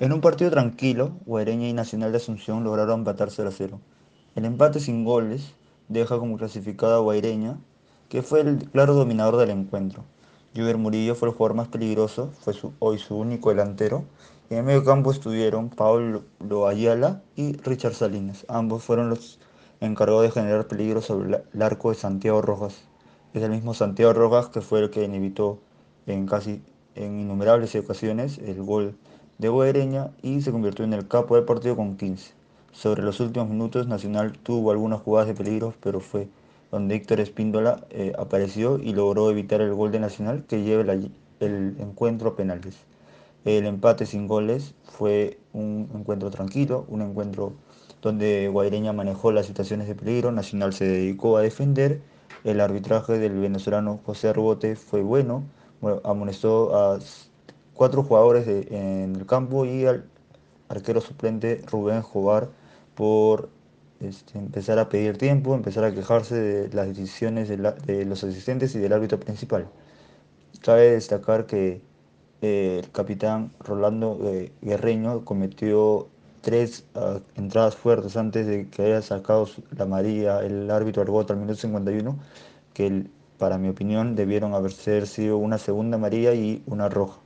En un partido tranquilo, Guareña y Nacional de Asunción lograron empatar 0 a 0. El empate sin goles deja como clasificada a Guaireña, que fue el claro dominador del encuentro. Juber Murillo fue el jugador más peligroso, fue su- hoy su único delantero. Y en el medio campo estuvieron Pablo Ayala y Richard Salinas. Ambos fueron los encargados de generar peligro sobre el arco de Santiago Rojas. Es el mismo Santiago Rojas que fue el que evitó en casi en innumerables ocasiones el gol de Guaireña y se convirtió en el capo del partido con 15. Sobre los últimos minutos, Nacional tuvo algunas jugadas de peligro, pero fue donde Héctor Espíndola eh, apareció y logró evitar el gol de Nacional que lleve la- el encuentro a penales. El empate sin goles fue un encuentro tranquilo, un encuentro donde Guaireña manejó las situaciones de peligro, Nacional se dedicó a defender, el arbitraje del venezolano José Arbote fue bueno, amonestó a cuatro jugadores en el campo y al arquero suplente Rubén Jovar por este, empezar a pedir tiempo, empezar a quejarse de las decisiones de, los asistentes y del árbitro principal. Cabe destacar que eh, el capitán Rolando eh, Guerreño cometió tres ah, entradas fuertes antes de que haya sacado la amarilla el árbitro Arbota al minuto 51, que el- para mi opinión debieron haber sido una segunda amarilla y una roja.